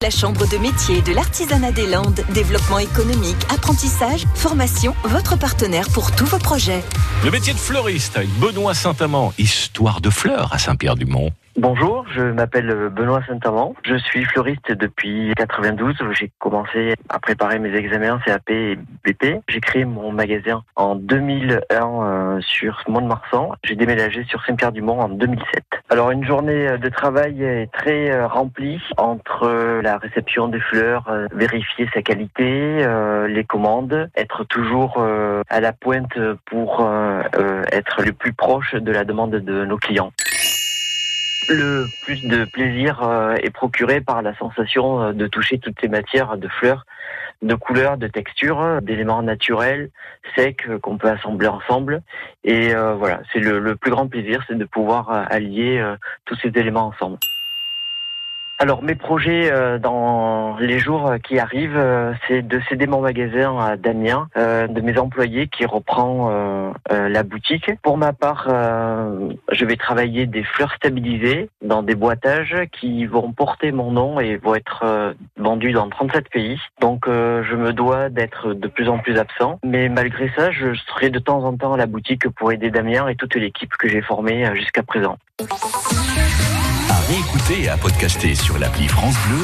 La Chambre de métier de l'artisanat des Landes, développement économique, apprentissage, formation, votre partenaire pour tous vos projets. Le métier de fleuriste avec Benoît Saint-Amand, histoire de fleurs à Saint-Pierre-du-Mont. Bonjour, je m'appelle Benoît Saint-Amand. Je suis fleuriste depuis 92. J'ai commencé à préparer mes examens CAP et BP. J'ai créé mon magasin en 2001 euh, sur Mont-de-Marsan. J'ai déménagé sur Saint-Pierre-du-Mont en 2007. Alors une journée de travail est très euh, remplie entre la réception des fleurs, euh, vérifier sa qualité, les commandes, être toujours à la pointe pour être le plus proche de la demande de nos clients. Le plus de plaisir euh, est procuré par la sensation euh, de toucher toutes ces matières de fleurs, de couleurs, de textures, d'éléments naturels, secs euh, qu'on peut assembler ensemble. Et voilà, c'est le, le, plus grand plaisir, c'est de pouvoir allier tous ces éléments ensemble. Alors mes projets euh, dans les jours qui arrivent, euh, c'est de céder mon magasin à Damien, euh, de mes employés qui reprend la boutique. Pour ma part, je vais travailler des fleurs stabilisées dans des boîtages qui vont porter mon nom et vont être vendus dans 37 pays. Donc je me dois d'être de plus en plus absent, mais malgré ça, je serai de temps en temps à la boutique pour aider Damien et toute l'équipe que j'ai formée jusqu'à présent et à podcaster sur l'appli France Bleu